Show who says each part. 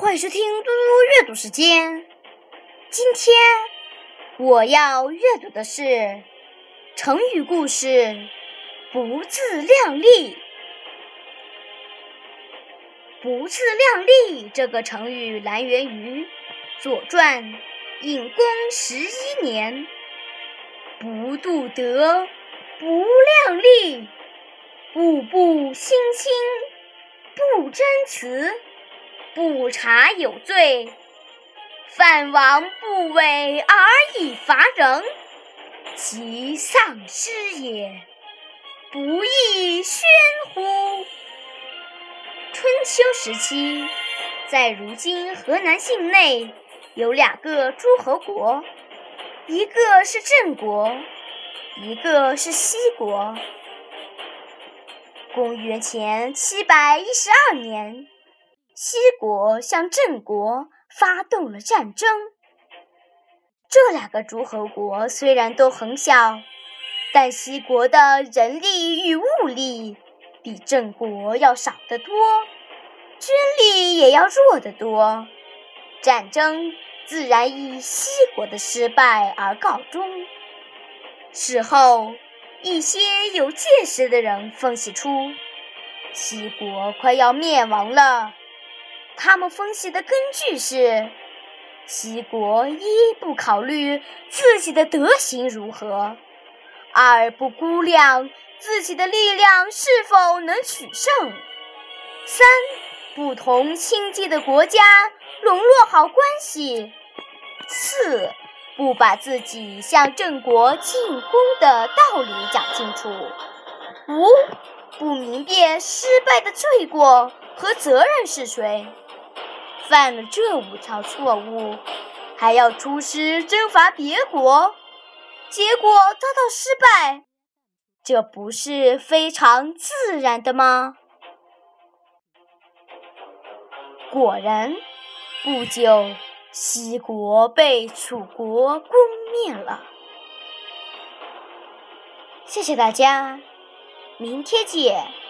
Speaker 1: 欢迎收听嘟嘟阅读时间。今天我要阅读的是成语故事“不自量力”。不自量力这个成语来源于《左传》隐公十一年：“不度德，不量力，步步心轻，不真辞。”不察有罪，犯王不韦而以伐人，其丧失也，不亦宣乎？春秋时期，在如今河南境内有两个诸侯国，一个是郑国，一个是西国。公元前七百一十二年。西国向郑国发动了战争。这两个诸侯国虽然都很小，但西国的人力与物力比郑国要少得多，军力也要弱得多。战争自然以西国的失败而告终。事后，一些有见识的人分析出，西国快要灭亡了。他们分析的根据是：齐国一不考虑自己的德行如何，二不估量自己的力量是否能取胜，三不同亲近的国家笼络好关系，四不把自己向郑国进攻的道理讲清楚，五不明辨失败的罪过和责任是谁。犯了这五条错误，还要出师征伐别国，结果遭到失败，这不是非常自然的吗？果然，不久，西国被楚国攻灭了。谢谢大家，明天见。